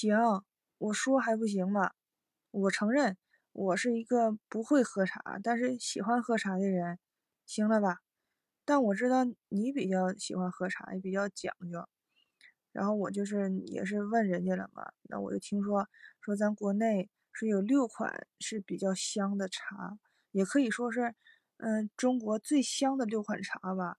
行，我说还不行吗？我承认我是一个不会喝茶，但是喜欢喝茶的人，行了吧？但我知道你比较喜欢喝茶，也比较讲究。然后我就是也是问人家了嘛，那我就听说说咱国内是有六款是比较香的茶，也可以说是嗯中国最香的六款茶吧。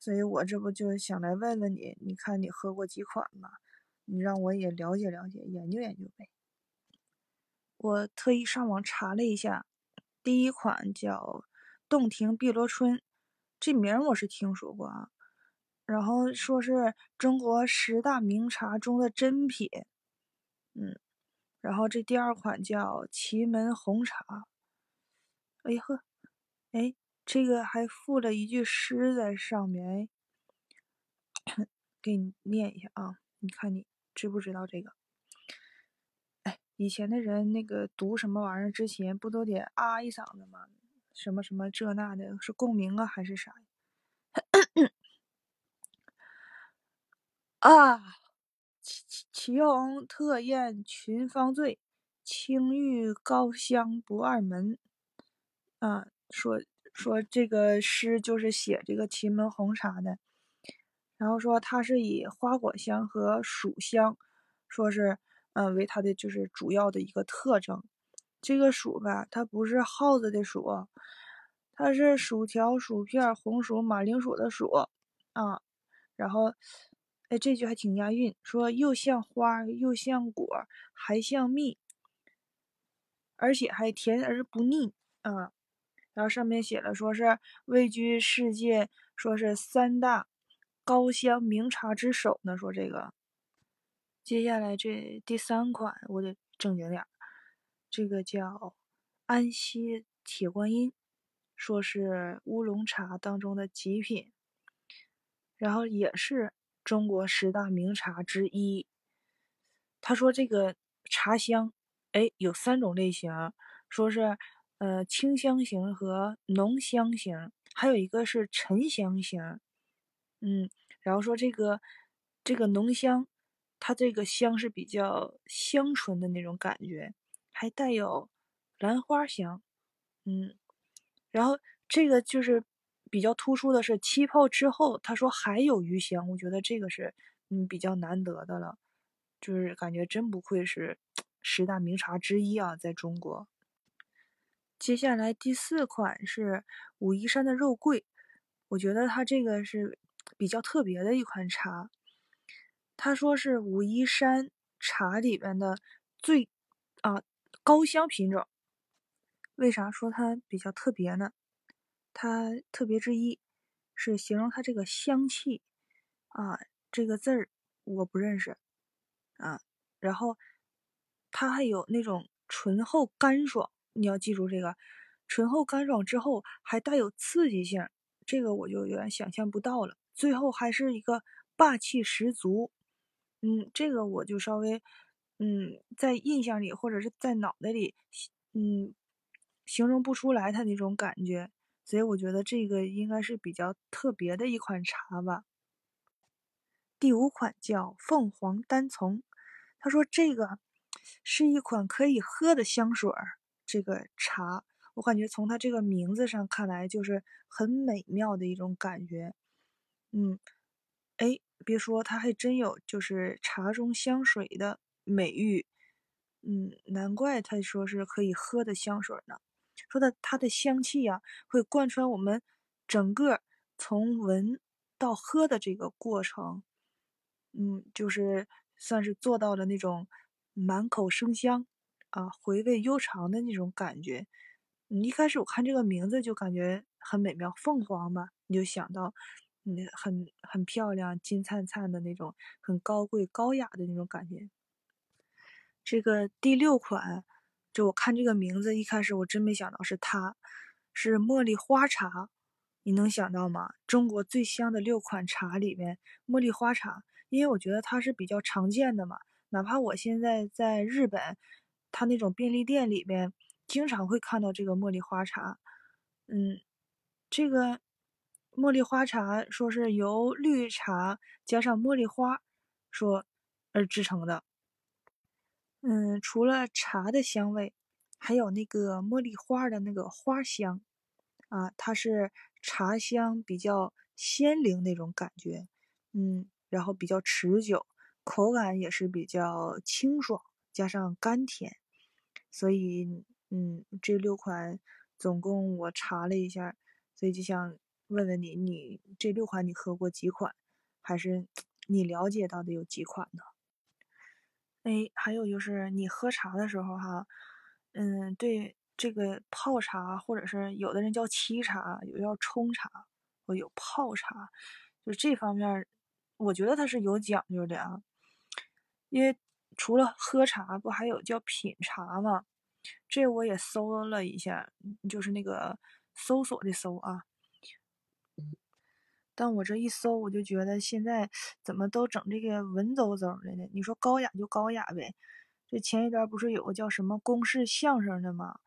所以我这不就想来问问你，你看你喝过几款吗？你让我也了解了解，研究研究呗。我特意上网查了一下，第一款叫洞庭碧螺春，这名我是听说过啊。然后说是中国十大名茶中的珍品，嗯。然后这第二款叫祁门红茶，哎呵，哎，这个还附了一句诗在上面，哎，给你念一下啊，你看你。知不知道这个？哎，以前的人那个读什么玩意儿之前不都得啊一嗓子吗？什么什么这那的，是共鸣啊还是啥？啊，祁祁祁红特艳群芳醉，青玉高香不二门。啊，说说这个诗就是写这个祁门红茶的。然后说它是以花果香和薯香，说是嗯为它的就是主要的一个特征。这个薯吧，它不是耗子的薯，它是薯条、薯片、红薯、马铃薯的薯啊。然后哎，这句还挺押韵，说又像花又像果还像蜜，而且还甜而不腻啊。然后上面写了说是位居世界说是三大。高香名茶之首呢？说这个，接下来这第三款我得正经点儿，这个叫安溪铁观音，说是乌龙茶当中的极品，然后也是中国十大名茶之一。他说这个茶香，哎，有三种类型，说是呃清香型和浓香型，还有一个是沉香型。嗯，然后说这个这个浓香，它这个香是比较香醇的那种感觉，还带有兰花香。嗯，然后这个就是比较突出的是气泡之后，他说还有余香，我觉得这个是嗯比较难得的了，就是感觉真不愧是十大名茶之一啊，在中国。接下来第四款是武夷山的肉桂，我觉得它这个是。比较特别的一款茶，他说是武夷山茶里边的最啊高香品种。为啥说它比较特别呢？它特别之一是形容它这个香气啊，这个字儿我不认识啊。然后它还有那种醇厚干爽，你要记住这个醇厚干爽之后还带有刺激性，这个我就有点想象不到了。最后还是一个霸气十足，嗯，这个我就稍微，嗯，在印象里或者是在脑袋里，嗯，形容不出来它那种感觉，所以我觉得这个应该是比较特别的一款茶吧。第五款叫凤凰单丛，他说这个是一款可以喝的香水儿，这个茶我感觉从它这个名字上看来就是很美妙的一种感觉。嗯，哎，别说，它还真有，就是茶中香水的美誉。嗯，难怪他说是可以喝的香水呢。说的它的香气呀，会贯穿我们整个从闻到喝的这个过程。嗯，就是算是做到了那种满口生香啊，回味悠长的那种感觉。你一开始我看这个名字就感觉很美妙，凤凰嘛，你就想到。嗯，很很漂亮，金灿灿的那种，很高贵高雅的那种感觉。这个第六款，就我看这个名字，一开始我真没想到是它，是茉莉花茶。你能想到吗？中国最香的六款茶里面，茉莉花茶，因为我觉得它是比较常见的嘛。哪怕我现在在日本，它那种便利店里边，经常会看到这个茉莉花茶。嗯，这个。茉莉花茶说是由绿茶加上茉莉花说而制成的。嗯，除了茶的香味，还有那个茉莉花的那个花香，啊，它是茶香比较鲜灵那种感觉，嗯，然后比较持久，口感也是比较清爽，加上甘甜，所以，嗯，这六款总共我查了一下，所以就想问问你，你这六款你喝过几款？还是你了解到的有几款呢？哎，还有就是你喝茶的时候哈，嗯，对这个泡茶，或者是有的人叫沏茶，有叫冲茶，或有泡茶，就这方面，我觉得它是有讲究的啊。因为除了喝茶，不还有叫品茶吗？这我也搜了一下，就是那个搜索的搜啊。但我这一搜，我就觉得现在怎么都整这个文绉绉的呢？你说高雅就高雅呗。这前一段不是有个叫什么公式相声的吗？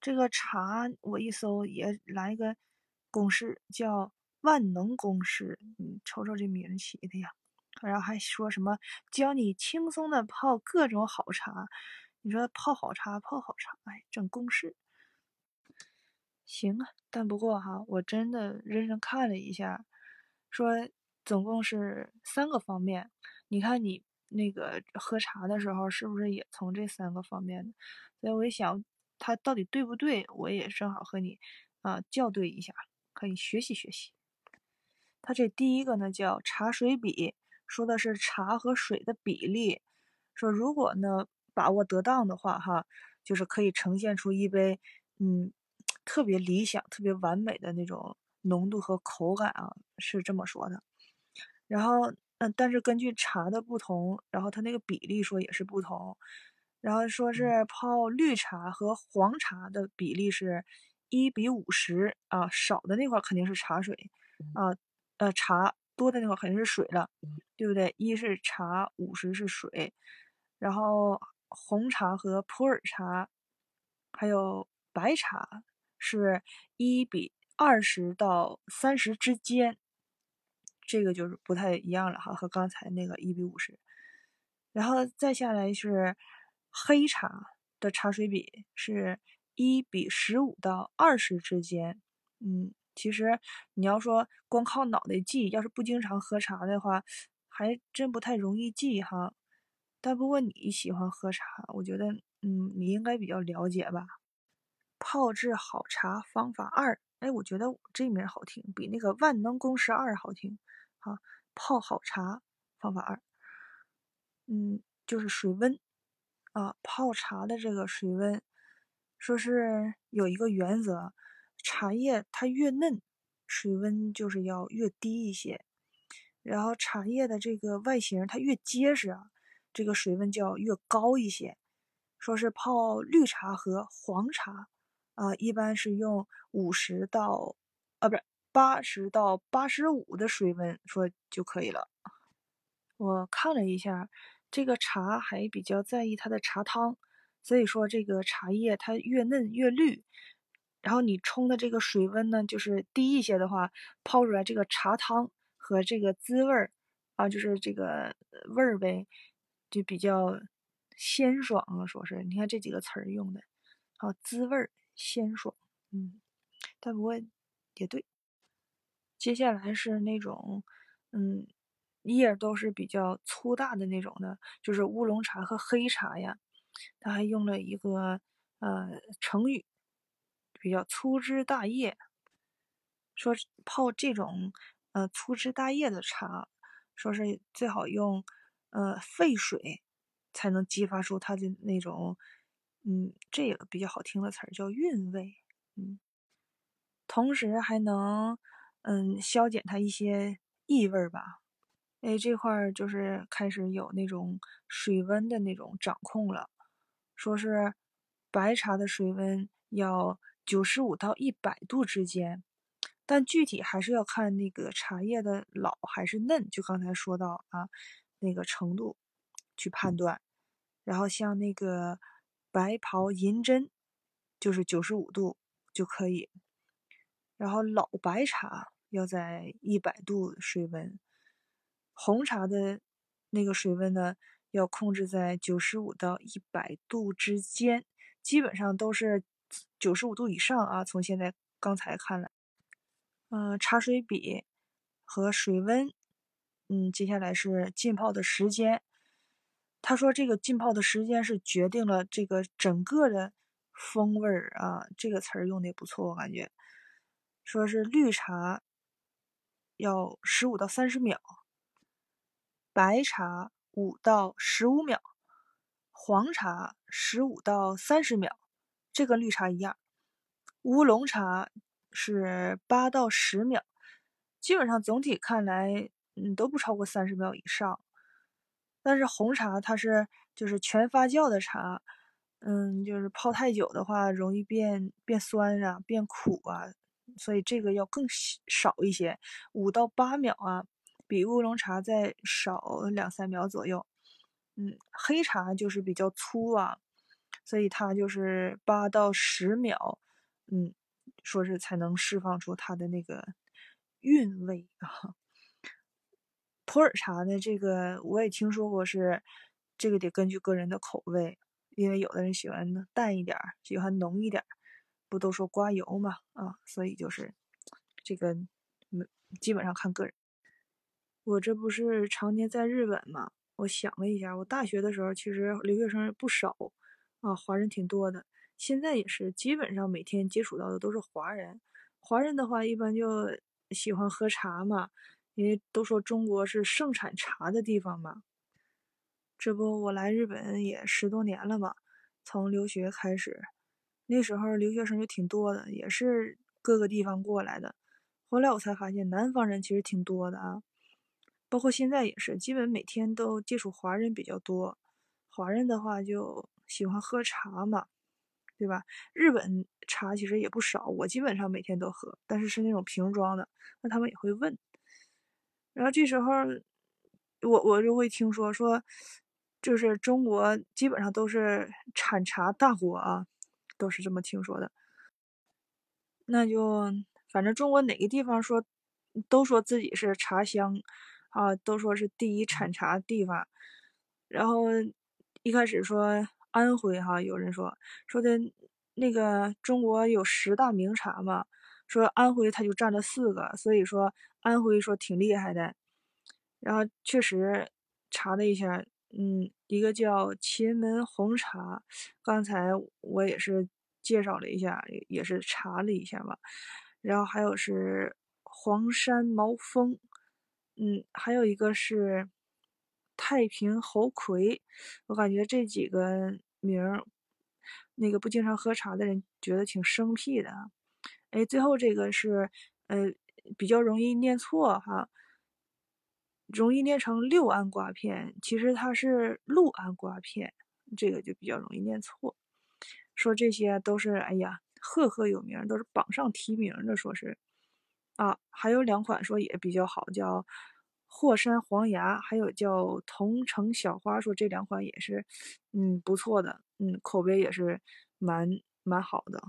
这个茶我一搜也来一个公式，叫万能公式。你瞅瞅这名起的呀，然后还说什么教你轻松的泡各种好茶。你说泡好茶，泡好茶，哎，整公式。行啊，但不过哈，我真的认真看了一下。说总共是三个方面，你看你那个喝茶的时候是不是也从这三个方面的？所以我一想，它到底对不对？我也正好和你啊校对一下，可以学习学习。它这第一个呢叫茶水比，说的是茶和水的比例。说如果呢把握得当的话，哈，就是可以呈现出一杯嗯特别理想、特别完美的那种。浓度和口感啊是这么说的，然后嗯，但是根据茶的不同，然后它那个比例说也是不同，然后说是泡绿茶和黄茶的比例是一比五十啊，少的那块肯定是茶水啊，呃茶多的那块肯定是水了，对不对？一是茶，五十是水，然后红茶和普洱茶还有白茶是一比。二十到三十之间，这个就是不太一样了哈，和刚才那个一比五十。然后再下来是黑茶的茶水比是一比十五到二十之间。嗯，其实你要说光靠脑袋记，要是不经常喝茶的话，还真不太容易记哈。但不过你喜欢喝茶，我觉得嗯，你应该比较了解吧。泡制好茶方法二。哎，我觉得这名好听，比那个万能公式二好听。好，泡好茶方法二，嗯，就是水温啊，泡茶的这个水温，说是有一个原则，茶叶它越嫩，水温就是要越低一些。然后茶叶的这个外形它越结实啊，这个水温就要越高一些。说是泡绿茶和黄茶。啊，一般是用五十到，啊，不是八十到八十五的水温说就可以了。我看了一下，这个茶还比较在意它的茶汤，所以说这个茶叶它越嫩越绿。然后你冲的这个水温呢，就是低一些的话，泡出来这个茶汤和这个滋味儿啊，就是这个味儿呗，就比较鲜爽啊。说是你看这几个词儿用的，好滋味儿。鲜爽，嗯，但不过也对。接下来是那种，嗯，叶都是比较粗大的那种的，就是乌龙茶和黑茶呀。他还用了一个呃成语，比较粗枝大叶，说泡这种呃粗枝大叶的茶，说是最好用呃沸水，才能激发出它的那种。嗯，这个比较好听的词儿叫韵味，嗯，同时还能嗯消减它一些异味儿吧。哎，这块儿就是开始有那种水温的那种掌控了，说是白茶的水温要九十五到一百度之间，但具体还是要看那个茶叶的老还是嫩，就刚才说到啊那个程度去判断。然后像那个。白袍银针就是九十五度就可以，然后老白茶要在一百度水温，红茶的那个水温呢要控制在九十五到一百度之间，基本上都是九十五度以上啊。从现在刚才看来，嗯，茶水比和水温，嗯，接下来是浸泡的时间。他说这个浸泡的时间是决定了这个整个的风味儿啊，这个词儿用的也不错，我感觉。说是绿茶要十五到三十秒，白茶。五到十五秒，黄茶十五到三十秒，这跟绿茶一样。乌龙茶是八到十秒，基本上总体看来，嗯，都不超过三十秒以上。但是红茶它是就是全发酵的茶，嗯，就是泡太久的话容易变变酸啊，变苦啊，所以这个要更少一些，五到八秒啊。比乌龙茶再少两三秒左右，嗯，黑茶就是比较粗啊，所以它就是八到十秒，嗯，说是才能释放出它的那个韵味啊。普洱茶呢，这个我也听说过，是这个得根据个人的口味，因为有的人喜欢淡一点，喜欢浓一点，不都说刮油嘛啊，所以就是这个，基本上看个人。我这不是常年在日本嘛？我想了一下，我大学的时候其实留学生不少啊，华人挺多的。现在也是，基本上每天接触到的都是华人。华人的话，一般就喜欢喝茶嘛，因为都说中国是盛产茶的地方嘛。这不，我来日本也十多年了嘛，从留学开始，那时候留学生就挺多的，也是各个地方过来的。后来我才发现，南方人其实挺多的啊。包括现在也是，基本每天都接触华人比较多。华人的话就喜欢喝茶嘛，对吧？日本茶其实也不少，我基本上每天都喝，但是是那种瓶装的。那他们也会问，然后这时候我我就会听说说，就是中国基本上都是产茶大国啊，都是这么听说的。那就反正中国哪个地方说都说自己是茶乡。啊，都说是第一产茶地方，然后一开始说安徽哈，有人说说的那个中国有十大名茶嘛，说安徽它就占了四个，所以说安徽说挺厉害的，然后确实查了一下，嗯，一个叫秦门红茶，刚才我也是介绍了一下，也是查了一下嘛，然后还有是黄山毛峰。嗯，还有一个是太平猴魁，我感觉这几个名儿，那个不经常喝茶的人觉得挺生僻的。哎，最后这个是，呃，比较容易念错哈，容易念成六安瓜片，其实它是六安瓜片，这个就比较容易念错。说这些都是，哎呀，赫赫有名，都是榜上提名的，说是。啊，还有两款说也比较好，叫霍山黄芽，还有叫桐城小花，说这两款也是，嗯，不错的，嗯，口碑也是蛮蛮好的。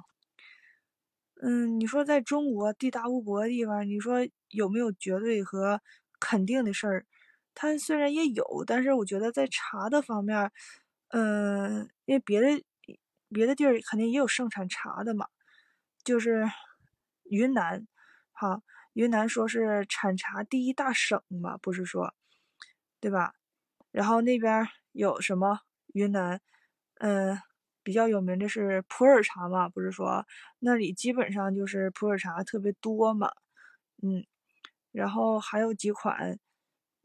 嗯，你说在中国地大物博的地方，你说有没有绝对和肯定的事儿？它虽然也有，但是我觉得在茶的方面，嗯，因为别的别的地儿肯定也有盛产茶的嘛，就是云南。哈，云南说是产茶第一大省嘛，不是说，对吧？然后那边有什么？云南，嗯，比较有名的是普洱茶嘛，不是说那里基本上就是普洱茶特别多嘛，嗯，然后还有几款，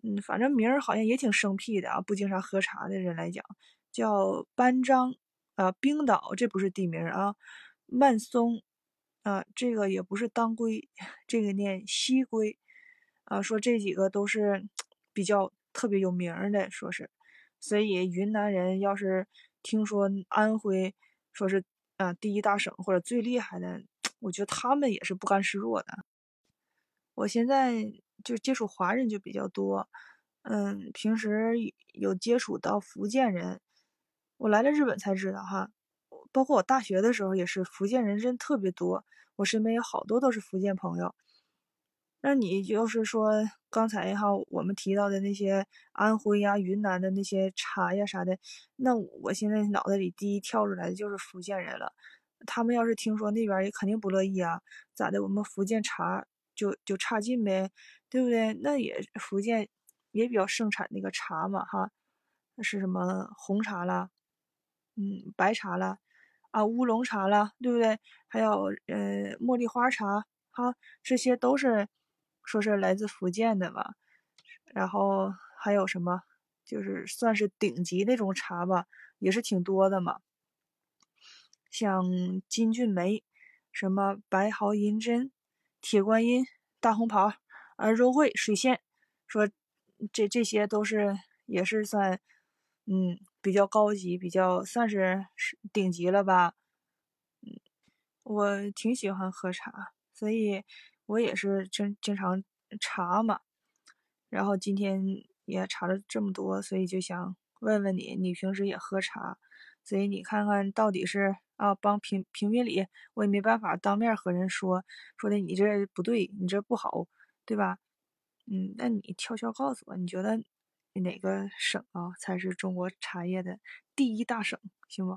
嗯，反正名儿好像也挺生僻的啊，不经常喝茶的人来讲，叫班章啊，冰岛这不是地名啊，曼松。啊，这个也不是当归，这个念西归，啊，说这几个都是 比较特别有名的，说是，所以云南人要是听说安徽说是啊第一大省或者最厉害的，我觉得他们也是不甘示弱的。我现在就接触华人就比较多，嗯，平时有接触到福建人，我来了日本才知道哈。包括我大学的时候也是，福建人真特别多。我身边有好多都是福建朋友。那你就是说刚才哈我们提到的那些安徽呀、云南的那些茶呀啥的，那我现在脑袋里第一跳出来的就是福建人了。他们要是听说那边也肯定不乐意啊，咋的？我们福建茶就就差劲呗，对不对？那也福建也比较盛产那个茶嘛哈，那是什么红茶啦，嗯，白茶啦，啊，乌龙茶啦，对不对？还有呃茉莉花茶，哈，这些都是说是来自福建的吧。然后还有什么，就是算是顶级那种茶吧，也是挺多的嘛。像金骏眉、什么白毫银针、铁观音、大红袍、啊肉桂、水仙，说这这些都是也是算嗯比较高级，比较算是顶级了吧。嗯，我挺喜欢喝茶，所以我也是经经常查嘛。然后今天也查了这么多，所以就想问问你，你平时也喝茶？所以你看看到底是。啊，帮评评评理，我也没办法当面和人说，说的你这不对，你这不好，对吧？嗯，那你悄悄告诉我，你觉得哪个省啊才是中国茶叶的第一大省，行不？